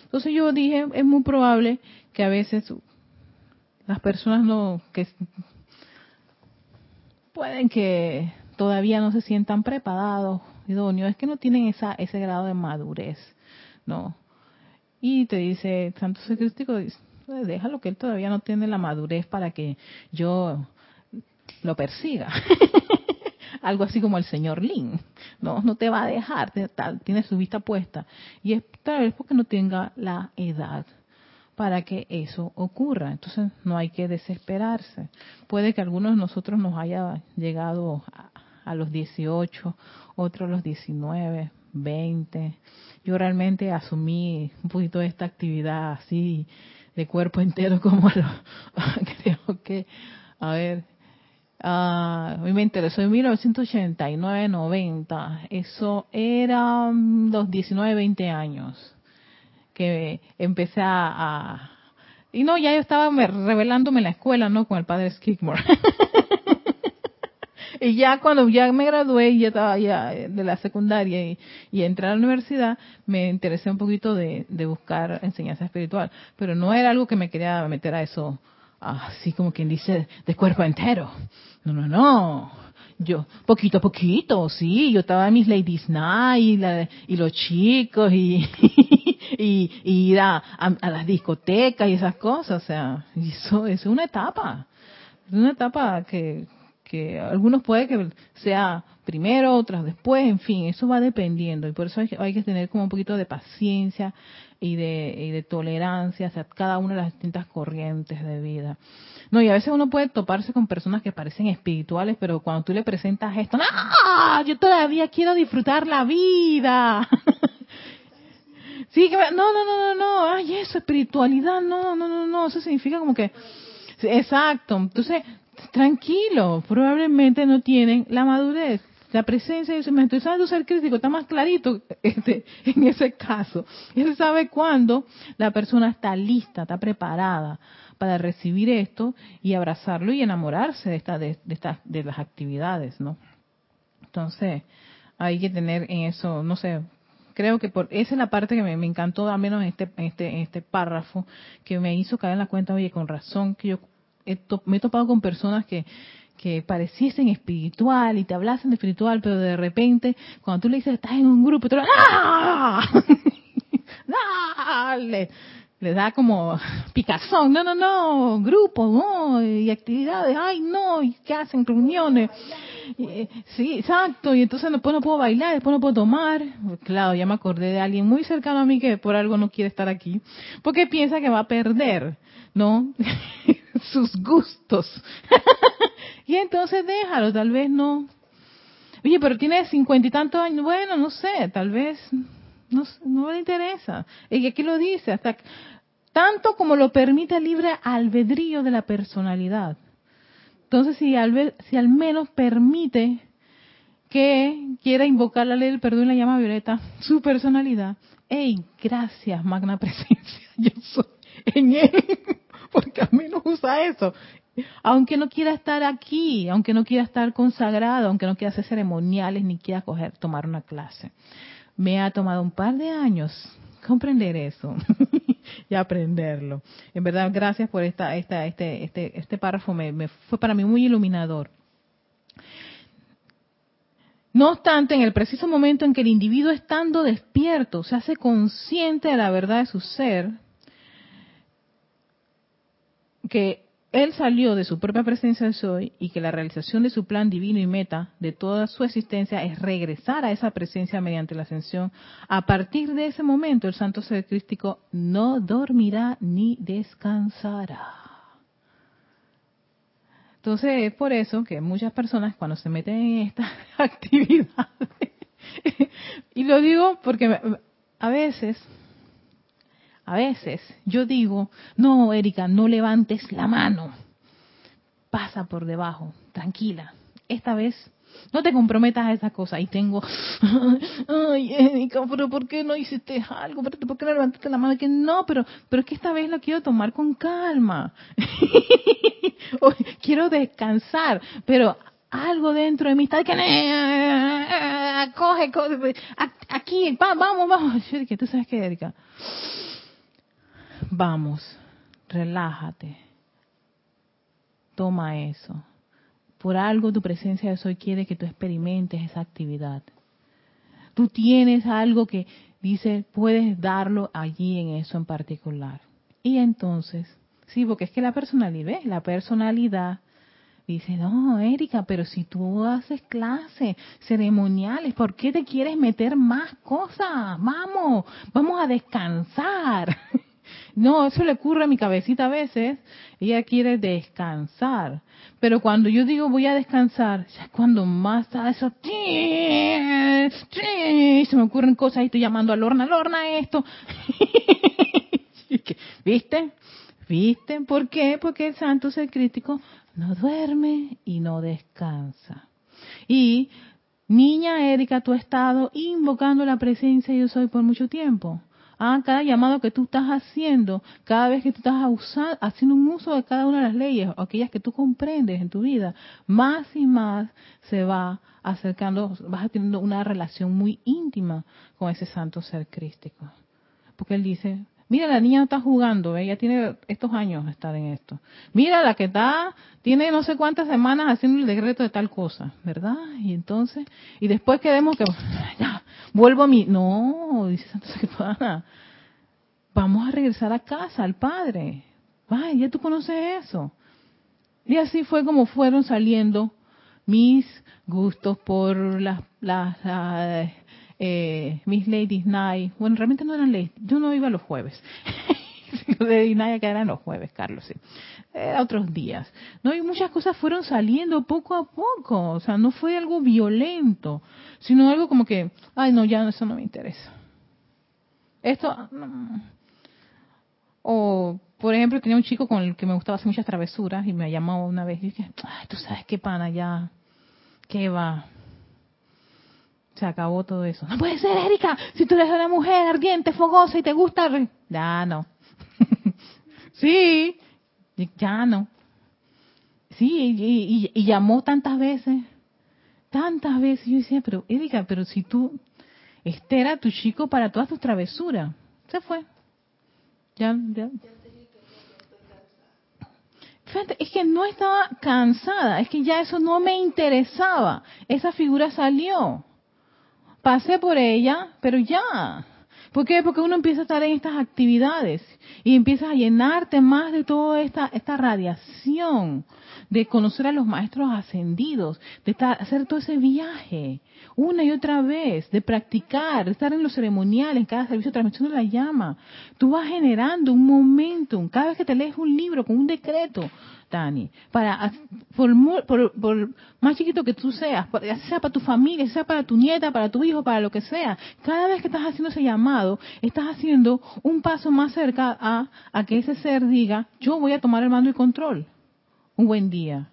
Entonces yo dije, es muy probable que a veces las personas no, que pueden que todavía no se sientan preparados idóneo, es que no tienen esa, ese grado de madurez, ¿no? Y te dice, Santo Crístico, déjalo que él todavía no tiene la madurez para que yo lo persiga. Algo así como el señor Lin, ¿no? No te va a dejar, tiene su vista puesta. Y es tal vez porque no tenga la edad para que eso ocurra. Entonces no hay que desesperarse. Puede que algunos de nosotros nos haya llegado a, a los 18, otros a los 19, 20. Yo realmente asumí un poquito de esta actividad así de cuerpo entero como lo, creo que, a ver, a mí me interesó en 1989-90, eso era los 19, 20 años que empecé a, y no, ya yo estaba revelándome en la escuela, ¿no? Con el padre Skidmore. y ya cuando ya me gradué, ya estaba ya de la secundaria y, y entré a la universidad, me interesé un poquito de, buscar enseñanza espiritual. Pero no era algo que me quería meter a eso así como quien dice, de cuerpo entero. No, no, no. Yo, poquito a poquito, sí, yo estaba en mis ladies night y, los chicos y, y, ir a, las discotecas y esas cosas, o sea, eso, es una etapa, es una etapa que, que algunos puede que sea primero, otras después, en fin, eso va dependiendo y por eso hay que, hay que tener como un poquito de paciencia y de, y de tolerancia hacia cada una de las distintas corrientes de vida. No, y a veces uno puede toparse con personas que parecen espirituales, pero cuando tú le presentas esto, ¡no! Yo todavía quiero disfrutar la vida. sí, que, no, no, no, no, no, ay, eso, espiritualidad, no, no, no, no, eso significa como que, exacto, entonces, tranquilo, probablemente no tienen la madurez la presencia de me estoy sabiendo ser crítico, está más clarito este, en ese caso. Él sabe cuándo la persona está lista, está preparada para recibir esto y abrazarlo y enamorarse de, esta, de, de, de las actividades, ¿no? Entonces, hay que tener en eso, no sé, creo que por esa es la parte que me, encantó, al menos en este, en este, en este párrafo, que me hizo caer en la cuenta, oye, con razón, que yo me he topado con personas que que pareciesen espiritual y te hablasen de espiritual, pero de repente, cuando tú le dices, estás en un grupo, tú le, ¡Ah! ¡Ah! Le, da como picazón, no, no, no, grupo, no, y actividades, ay, no, y qué hacen reuniones. Eh, sí, exacto, y entonces después no puedo bailar, después no puedo tomar. Claro, ya me acordé de alguien muy cercano a mí que por algo no quiere estar aquí, porque piensa que va a perder, ¿no? Sus gustos. Y entonces déjalo, tal vez no. Oye, pero tiene cincuenta y tantos años. Bueno, no sé, tal vez no, no le interesa. Y aquí lo dice, hasta tanto como lo permite el libre albedrío de la personalidad. Entonces, si al, si al menos permite que quiera invocar la ley del perdón y la llama violeta, su personalidad, hey, gracias, magna presencia, yo soy en él, porque al menos usa eso aunque no quiera estar aquí, aunque no quiera estar consagrado, aunque no quiera hacer ceremoniales ni quiera tomar una clase. Me ha tomado un par de años comprender eso y aprenderlo. En verdad, gracias por esta, esta, este, este, este párrafo, me, fue para mí muy iluminador. No obstante, en el preciso momento en que el individuo estando despierto se hace consciente de la verdad de su ser, que él salió de su propia presencia de soy y que la realización de su plan divino y meta de toda su existencia es regresar a esa presencia mediante la ascensión. A partir de ese momento, el santo ser crístico no dormirá ni descansará. Entonces es por eso que muchas personas cuando se meten en esta actividad, y lo digo porque a veces a veces yo digo, no, Erika, no levantes la mano. Pasa por debajo, tranquila. Esta vez no te comprometas a esa cosa. Y tengo, ay, Erika, pero ¿por qué no hiciste algo? ¿Por qué no levantaste la mano? Que no, pero, pero es que esta vez lo quiero tomar con calma. quiero descansar, pero algo dentro de mí está que coge, coge aquí, vamos, vamos. Yo ¿tú sabes qué, Erika? Vamos, relájate. Toma eso. Por algo tu presencia de soy quiere que tú experimentes esa actividad. Tú tienes algo que dice, puedes darlo allí en eso en particular. Y entonces, sí, porque es que la personalidad, la personalidad dice, no, Erika, pero si tú haces clases ceremoniales, ¿por qué te quieres meter más cosas? Vamos, vamos a descansar. No, eso le ocurre a mi cabecita a veces. Ella quiere descansar. Pero cuando yo digo voy a descansar, es cuando más está eso, se me ocurren cosas y estoy llamando a Lorna, Lorna esto. ¿Viste? ¿Viste? ¿Por qué? Porque el santo ser crítico no duerme y no descansa. Y, niña Erika, tú has estado invocando la presencia yo soy por mucho tiempo. Ah, cada llamado que tú estás haciendo, cada vez que tú estás haciendo un uso de cada una de las leyes, aquellas que tú comprendes en tu vida, más y más se va acercando, vas teniendo una relación muy íntima con ese santo ser crístico. Porque él dice, Mira, la niña está jugando, ella tiene estos años de estar en esto. Mira, la que está, tiene no sé cuántas semanas haciendo el decreto de tal cosa, ¿verdad? Y entonces, y después queremos que, ya, vuelvo a mi, no, dice Santa Sepana, vamos a regresar a casa, al Padre. Ay, ya tú conoces eso. Y así fue como fueron saliendo mis gustos por las, las, eh, mis Ladies Night. Bueno, realmente no eran ladies. Yo no iba los jueves. Lady Night que eran los jueves, Carlos, sí. Era otros días. No, y muchas cosas fueron saliendo poco a poco. O sea, no fue algo violento, sino algo como que, ay, no, ya eso no me interesa. Esto, o por ejemplo, tenía un chico con el que me gustaba hacer muchas travesuras y me llamó una vez y dije, ay, tú sabes qué pana, ya, qué va. Se acabó todo eso. No puede ser, Erika, si tú eres una mujer ardiente, fogosa y te gusta... Ya no. sí, ya no. Sí, y, llamó tantas veces, tantas veces. Yo decía, pero Erika, pero si tú, este era tu chico para todas tus travesuras. Se fue. Ya, ya es que no estaba cansada, es que ya eso no me interesaba. Esa figura salió. Pasé por ella, pero ya. ¿Por qué? Porque uno empieza a estar en estas actividades y empieza a llenarte más de toda esta, esta radiación, de conocer a los maestros ascendidos, de hacer todo ese viaje una y otra vez, de practicar, de estar en los ceremoniales, en cada servicio de la llama. Tú vas generando un momentum. Cada vez que te lees un libro con un decreto, Dani, para, por, por, más chiquito que tú seas, sea para tu familia, sea para tu nieta, para tu hijo, para lo que sea, cada vez que estás haciendo ese llamado, estás haciendo un paso más cerca a, a que ese ser diga, yo voy a tomar el mando y control. Un buen día.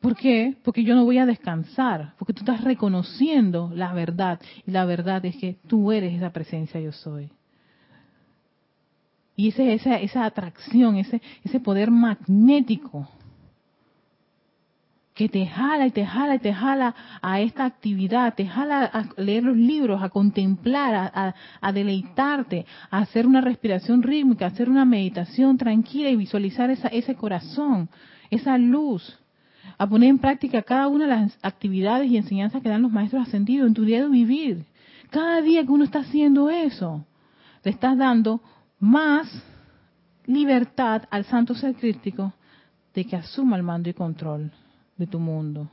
¿Por qué? Porque yo no voy a descansar, porque tú estás reconociendo la verdad. Y la verdad es que tú eres esa presencia yo soy. Y ese, esa, esa atracción, ese, ese poder magnético que te jala y te jala y te jala a esta actividad, te jala a leer los libros, a contemplar, a, deleitarte, a hacer una respiración rítmica, a hacer una meditación tranquila y visualizar esa, ese corazón, esa luz, a poner en práctica cada una de las actividades y enseñanzas que dan los maestros ascendidos en tu día de vivir. Cada día que uno está haciendo eso, le estás dando más libertad al santo ser crítico de que asuma el mando y control de tu mundo.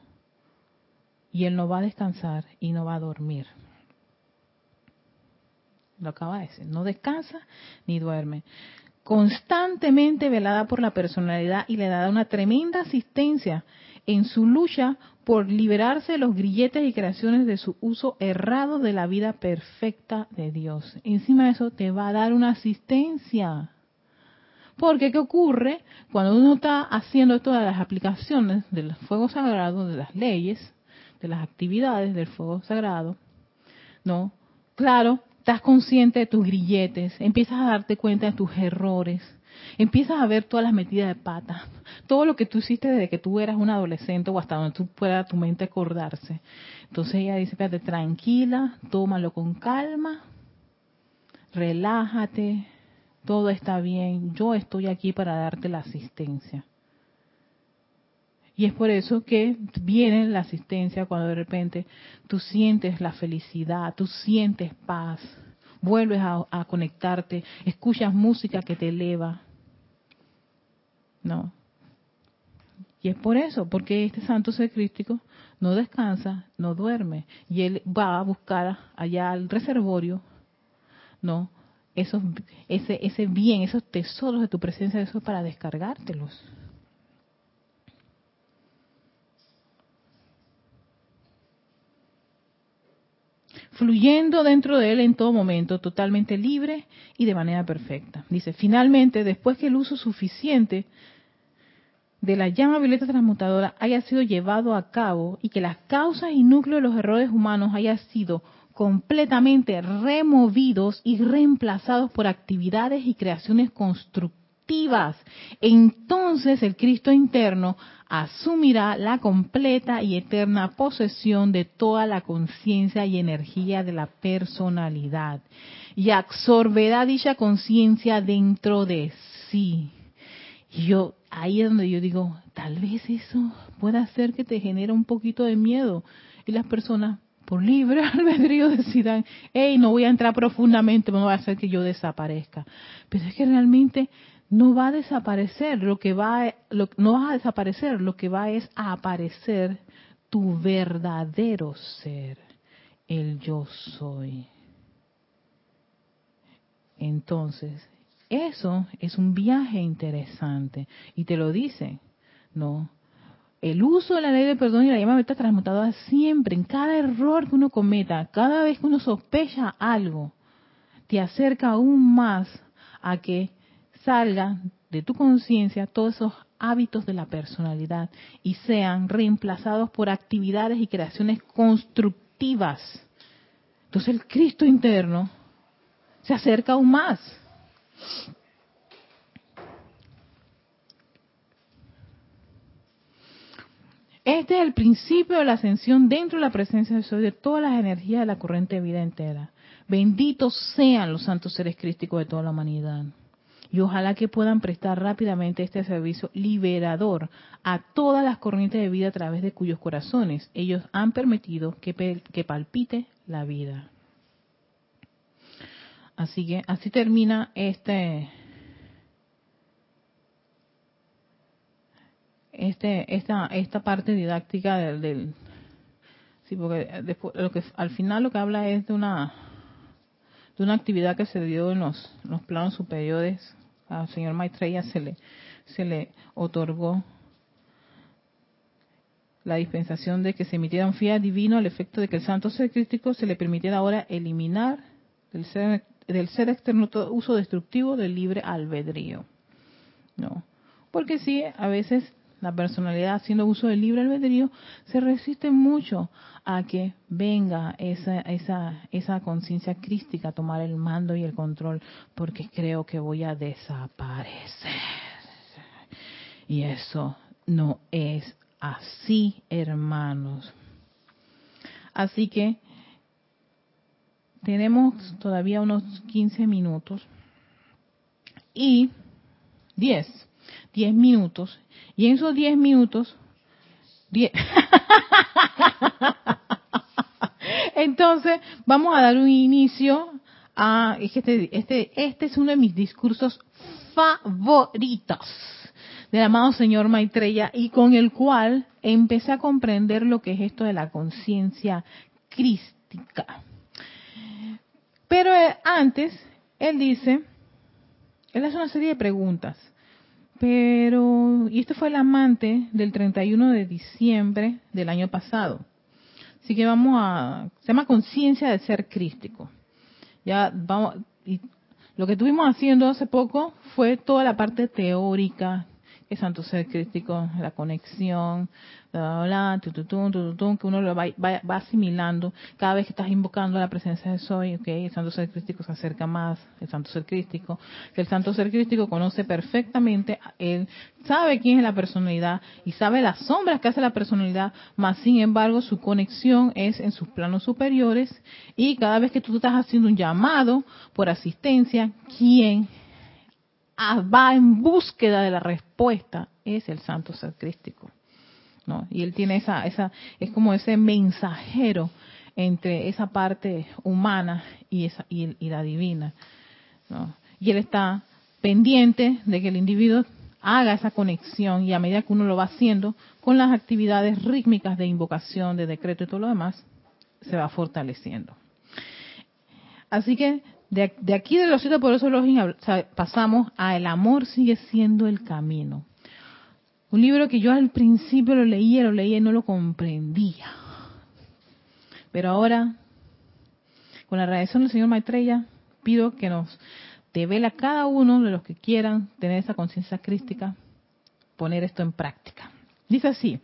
Y él no va a descansar y no va a dormir. Lo acaba de decir, no descansa ni duerme. Constantemente velada por la personalidad y le da una tremenda asistencia en su lucha por liberarse de los grilletes y creaciones de su uso errado de la vida perfecta de Dios. Encima de eso te va a dar una asistencia. Porque ¿qué ocurre cuando uno está haciendo todas las aplicaciones del fuego sagrado, de las leyes, de las actividades del fuego sagrado? No, claro, estás consciente de tus grilletes, empiezas a darte cuenta de tus errores, empiezas a ver todas las metidas de pata, todo lo que tú hiciste desde que tú eras un adolescente o hasta donde tú pueda tu mente acordarse. Entonces ella dice, espérate, tranquila, tómalo con calma, relájate, todo está bien, yo estoy aquí para darte la asistencia. Y es por eso que viene la asistencia cuando de repente tú sientes la felicidad, tú sientes paz, vuelves a, a conectarte, escuchas música que te eleva, no. Y es por eso, porque este santo ser crístico no descansa, no duerme. Y él va a buscar allá al reservorio, ¿no? Esos, ese, bien, esos tesoros de tu presencia, eso es para descargártelos. Fluyendo dentro de él en todo momento, totalmente libre y de manera perfecta. Dice, finalmente, después que el uso suficiente de la llama violeta transmutadora haya sido llevado a cabo y que las causas y núcleos de los errores humanos hayan sido completamente removidos y reemplazados por actividades y creaciones constructivas, entonces el Cristo interno asumirá la completa y eterna posesión de toda la conciencia y energía de la personalidad y absorberá dicha conciencia dentro de sí. Y yo, ahí es donde yo digo, tal vez eso pueda hacer que te genere un poquito de miedo. Y las personas, por libre albedrío, decidan, hey, no voy a entrar profundamente, no va a hacer que yo desaparezca. Pero es que realmente no va a desaparecer, lo que va, lo, no va a desaparecer, lo que va es a aparecer tu verdadero ser, el yo soy. Entonces, eso es un viaje interesante y te lo dice, ¿no? El uso de la ley de perdón y la llama meta transmutada siempre, en cada error que uno cometa, cada vez que uno sospecha algo, te acerca aún más a que salga de tu conciencia todos esos hábitos de la personalidad y sean reemplazados por actividades y creaciones constructivas. Entonces el Cristo interno se acerca aún más. Este es el principio de la ascensión dentro de la presencia de Soy de todas las energías de la corriente de vida entera. Benditos sean los santos seres crísticos de toda la humanidad. Y ojalá que puedan prestar rápidamente este servicio liberador a todas las corrientes de vida a través de cuyos corazones ellos han permitido que, que palpite la vida. Así que así termina este este esta esta parte didáctica del, sí porque después lo que al final lo que habla es de una de una actividad que se dio en los, los planos superiores al señor Maitreya se le se le otorgó la dispensación de que se emitiera un fiat divino al efecto de que el santo ser crítico se le permitiera ahora eliminar del ser del ser externo todo uso destructivo del libre albedrío. No, porque sí, a veces la personalidad haciendo uso del libre albedrío se resiste mucho a que venga esa esa esa conciencia crística a tomar el mando y el control porque creo que voy a desaparecer. Y eso no es así, hermanos. Así que tenemos todavía unos 15 minutos y 10, 10 minutos. Y en esos 10 minutos, 10. Entonces, vamos a dar un inicio a este, este, este es uno de mis discursos favoritos del amado señor Maitreya y con el cual empecé a comprender lo que es esto de la conciencia crística. Pero eh, antes, él dice, él hace una serie de preguntas. Pero, y este fue el amante del 31 de diciembre del año pasado. Así que vamos a, se llama conciencia de ser crístico. Ya vamos, y lo que estuvimos haciendo hace poco fue toda la parte teórica, que santo ser crítico, la conexión, bla, que uno lo va, va, asimilando cada vez que estás invocando la presencia de Soy, okay, el santo ser crístico se acerca más, el santo ser crístico, el santo ser crístico conoce perfectamente, él sabe quién es la personalidad y sabe las sombras que hace la personalidad, más sin embargo su conexión es en sus planos superiores y cada vez que tú estás haciendo un llamado por asistencia, ¿quién va en búsqueda de la respuesta? Es el santo ser crístico. Y él tiene esa, esa, es como ese mensajero entre esa parte humana y, esa, y, la divina, Y él está pendiente de que el individuo haga esa conexión y a medida que uno lo va haciendo con las actividades rítmicas de invocación, de decreto y todo lo demás, se va fortaleciendo. Así que de, aquí de los siete poderosos los pasamos a el amor sigue siendo el camino. Un libro que yo al principio lo leía, lo leía y no lo comprendía. Pero ahora, con la radiación del señor Maitreya, pido que nos devela cada uno de los que quieran tener esa conciencia crística, poner esto en práctica. Dice así,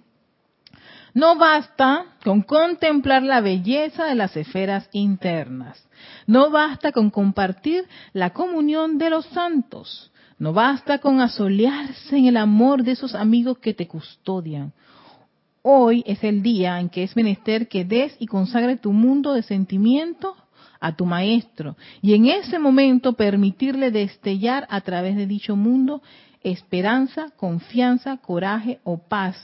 no basta con contemplar la belleza de las esferas internas, no basta con compartir la comunión de los santos, No basta con asolearse en el amor de esos amigos que te custodian. Hoy es el día en que es menester que des y consagre tu mundo de sentimientos a tu maestro y en ese momento permitirle destellar a través de dicho mundo esperanza, confianza, coraje o paz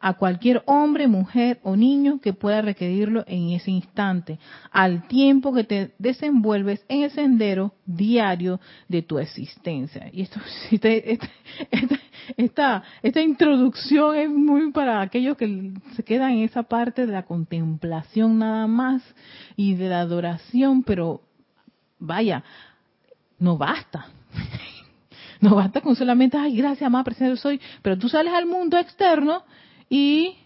a cualquier hombre, mujer o niño que pueda requerirlo en ese instante, al tiempo que te desenvuelves en el sendero diario de tu existencia. Y esto, esta, esta, introducción es muy para aquellos que se quedan en esa parte de la contemplación nada más y de la adoración, pero vaya, no basta. No basta con solamente, ay, gracias, más presente soy, pero tú sales al mundo externo y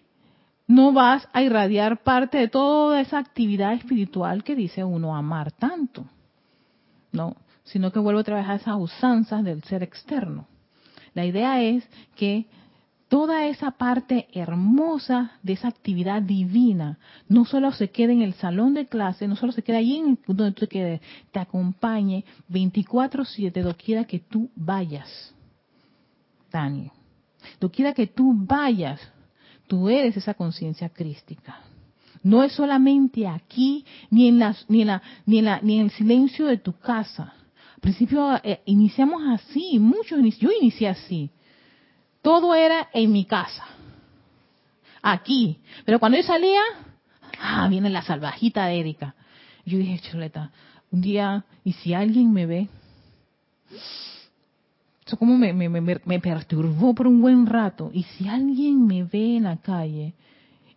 no vas a irradiar parte de toda esa actividad espiritual que dice uno amar tanto, no, sino que vuelvo a trabajar esas usanzas del ser externo. La idea es que toda esa parte hermosa de esa actividad divina no solo se quede en el salón de clase, no solo se quede allí en donde tú quedes, te acompañe 24/7 doquiera que tú vayas. Dani, doquiera que tú vayas, Tú eres esa conciencia crística. No es solamente aquí, ni en, la, ni, en la, ni, en la, ni en el silencio de tu casa. Al principio eh, iniciamos así, muchos, yo inicié así. Todo era en mi casa, aquí. Pero cuando yo salía, ah, viene la salvajita de Erika. Yo dije, chuleta, un día, ¿y si alguien me ve? Eso como me, me, me, perturbó por un buen rato. Y si alguien me ve en la calle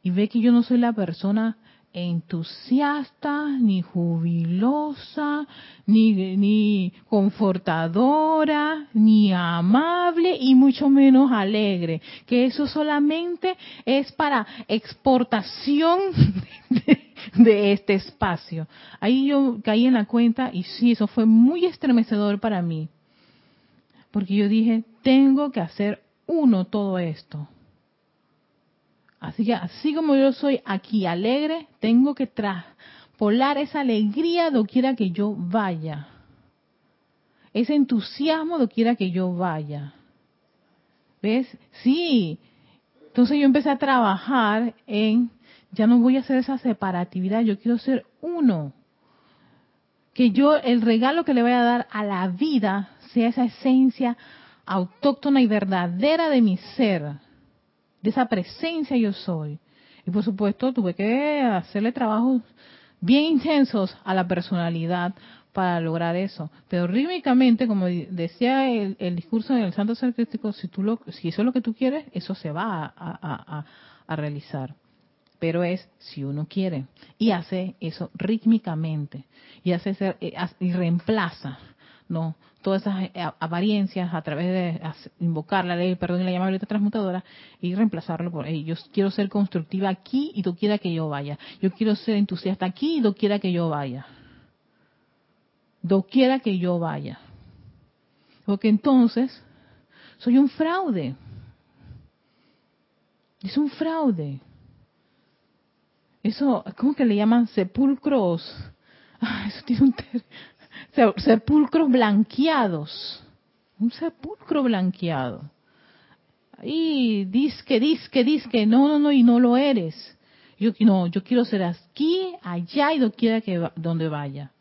y ve que yo no soy la persona entusiasta, ni jubilosa, ni, ni confortadora, ni amable y mucho menos alegre. Que eso solamente es para exportación de, de, este espacio. Ahí yo caí en la cuenta y sí, eso fue muy estremecedor para mí porque yo dije, tengo que hacer uno todo esto. Así que así como yo soy aquí alegre, tengo que traspolar esa alegría doquiera que yo vaya. Ese entusiasmo doquiera que yo vaya. ¿Ves? Sí. Entonces yo empecé a trabajar en, ya no voy a hacer esa separatividad, yo quiero ser uno. Que yo, el regalo que le voy a dar a la vida sea esa esencia autóctona y verdadera de mi ser, de esa presencia yo soy. Y por supuesto tuve que hacerle trabajos bien intensos a la personalidad para lograr eso. Pero rítmicamente, como decía el, discurso del Santo Ser si, tú lo, si eso es lo que tú quieres, eso se va a, a realizar. Pero es si uno quiere. Y hace eso rítmicamente. Y, hace ser, eh, y reemplaza no todas esas eh, apariencias a través de invocar la ley, perdón, y la llamabilidad transmutadora y reemplazarlo por ellos. Yo quiero ser constructiva aquí y tú quiera que yo vaya. Yo quiero ser entusiasta aquí y tú quiera que yo vaya. quiera que yo vaya. Porque entonces soy un fraude. Es un fraude. Eso, ¿cómo que le llaman sepulcros? Ah, eso tiene un, sepulcros blanqueados. Un sepulcro blanqueado. Y disque, disque, disque, no, no, no, y no lo eres. Yo no, yo quiero ser aquí, allá y donde quiera que donde vaya.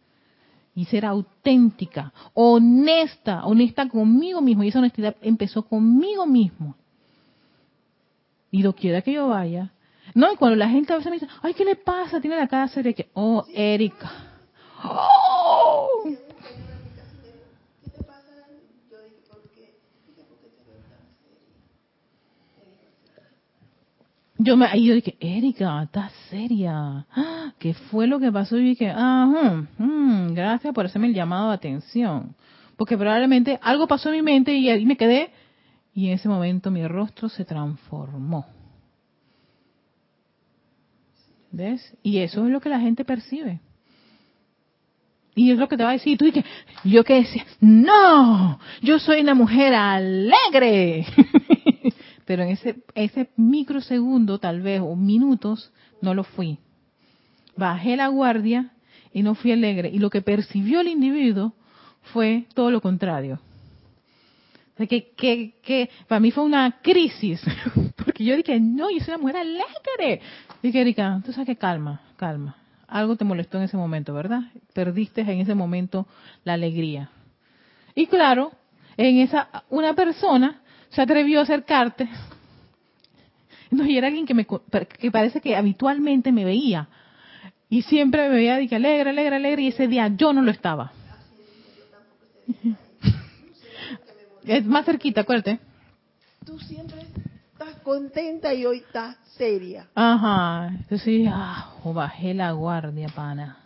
Y ser auténtica, honesta, honesta conmigo mismo. Y esa honestidad empezó conmigo mismo. Y lo quiera que yo vaya. No, y cuando la gente a veces me dice, ay, ¿qué le pasa? Tiene la cara seria que, oh, Erika. Oh, yo me ahí yo dije, Erika, estás seria. ¿Qué fue lo que pasó? Y dije, ah, gracias por hacerme el llamado de atención. Porque probablemente algo pasó en mi mente y ahí me quedé. Y en ese momento mi rostro se transformó. ¿Ves? Y eso es lo que la gente percibe. Y es lo que te va a decir. Tú dices, yo que decía, no, yo soy una mujer alegre. Pero en ese, ese microsegundo, tal vez, o minutos, no lo fui. Bajé la guardia y no fui alegre. Y lo que percibió el individuo fue todo lo contrario. que, que, que para mí fue una crisis, porque yo dije, no, yo soy una mujer alegre. Dije, Erika, tú sabes que calma, calma. Algo te molestó en ese momento, ¿verdad? Perdiste en ese momento la alegría. Y claro, en esa, una persona se atrevió a acercarte. No, y era alguien que me, que parece que habitualmente me veía. Y siempre me veía, alegre, alegre, alegre, y ese día yo no lo estaba. Es más cerquita, acuérdate. Tú siempre contenta y hoy estás seria. Ajá. Entonces, ah, bajé la guardia, pana.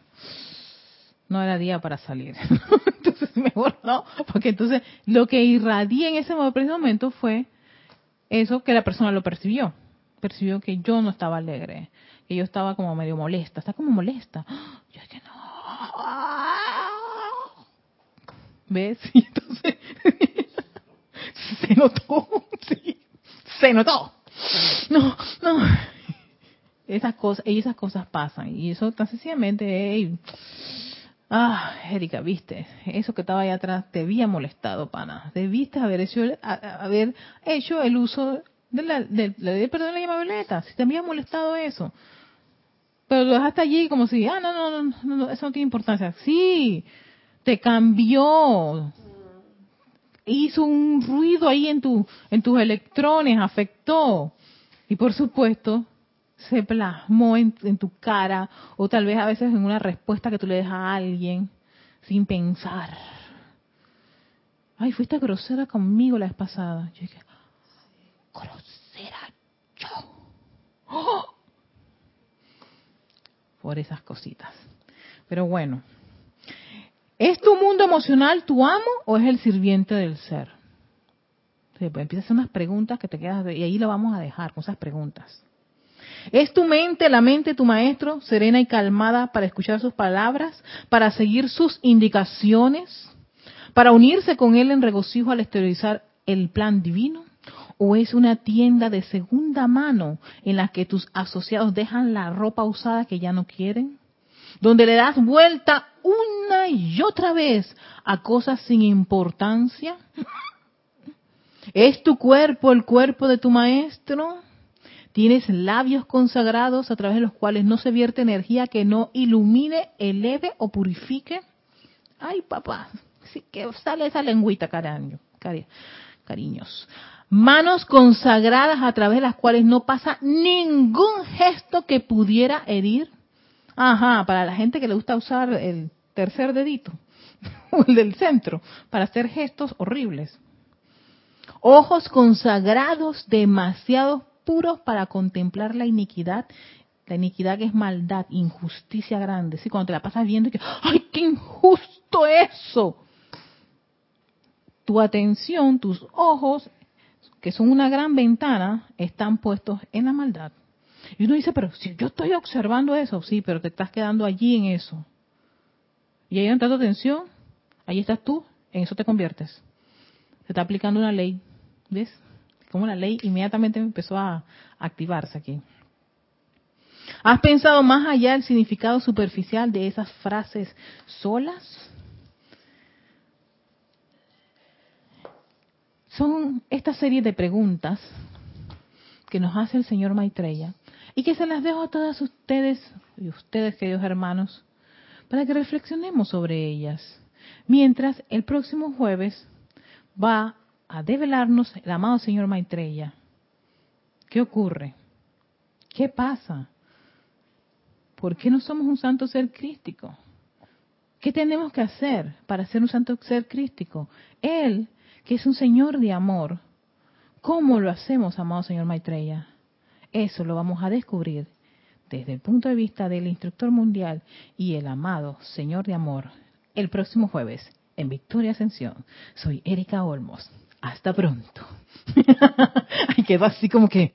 No era día para salir. entonces, mejor no. Porque entonces, lo que irradié en ese momento fue eso que la persona lo percibió. Percibió que yo no estaba alegre. Que yo estaba como medio molesta. Está como molesta. Yo dije, no. ¿Ves? Y entonces se notó, sí, se notó. No, no. Esas cosas, y esas cosas pasan. Y eso tan sencillamente, ah, Erika, viste, eso que estaba ahí atrás te había molestado, pana. Debiste haber hecho, haber hecho el uso de la, de, perdón, la llama violeta. Si te había molestado eso. Pero lo dejaste allí como si, ah, no, no, no, no, eso no tiene importancia. Sí, te cambió hizo un ruido ahí en, tu, en tus electrones, afectó. Y por supuesto, se plasmó en, tu cara o tal vez a veces en una respuesta que tú le dejas a alguien sin pensar. Ay, fuiste grosera conmigo la vez pasada. Yo dije, grosera yo. Por esas cositas. Pero bueno, ¿Es tu mundo emocional tu amo o es el sirviente del ser? Pues empiezas a hacer unas preguntas que te quedas y ahí lo vamos a dejar con esas preguntas. ¿Es tu mente, la mente tu maestro, serena y calmada para escuchar sus palabras, para seguir sus indicaciones, para unirse con él en regocijo al exteriorizar el plan divino? ¿O es una tienda de segunda mano en la que tus asociados dejan la ropa usada que ya no quieren? donde le das vuelta una y otra vez a cosas sin importancia? ¿Es tu cuerpo el cuerpo de tu maestro? ¿Tienes labios consagrados a través de los cuales no se vierte energía que no ilumine, eleve o purifique? Ay, papá, sí que sale esa lengüita, cariño, cariños. Manos consagradas a través de las cuales no pasa ningún gesto que pudiera herir. Ajá, para la gente que le gusta usar el tercer dedito, o el del centro, para hacer gestos horribles. Ojos consagrados demasiado puros para contemplar la iniquidad, la iniquidad que es maldad, injusticia grande. ¿sí? Cuando te la pasas viendo y que, ¡ay, qué injusto eso! Tu atención, tus ojos, que son una gran ventana, están puestos en la maldad. Y uno dice, pero si yo estoy observando eso, sí, pero te estás quedando allí en eso. Y ahí entra tu atención, ahí estás tú, en eso te conviertes. Se está aplicando una ley, ¿ves? Como la ley inmediatamente empezó a activarse aquí. ¿Has pensado más allá del significado superficial de esas frases solas? Son esta serie de preguntas que nos hace el señor Maitreya y que se las dejo a todas ustedes y ustedes, queridos hermanos, para que reflexionemos sobre ellas. Mientras el próximo jueves va a develarnos el amado señor Maitreya. ¿Qué ocurre? ¿Qué pasa? ¿Por qué no somos un santo ser crístico? ¿Qué tenemos que hacer para ser un santo ser crístico? Él, que es un Señor de amor, ¿cómo lo hacemos, amado Señor Maitreya? Eso lo vamos a descubrir desde el punto de vista del instructor mundial y el amado Señor de Amor el próximo jueves en Victoria Ascensión. Soy Erika Olmos. Hasta pronto. Ay, quedó así como que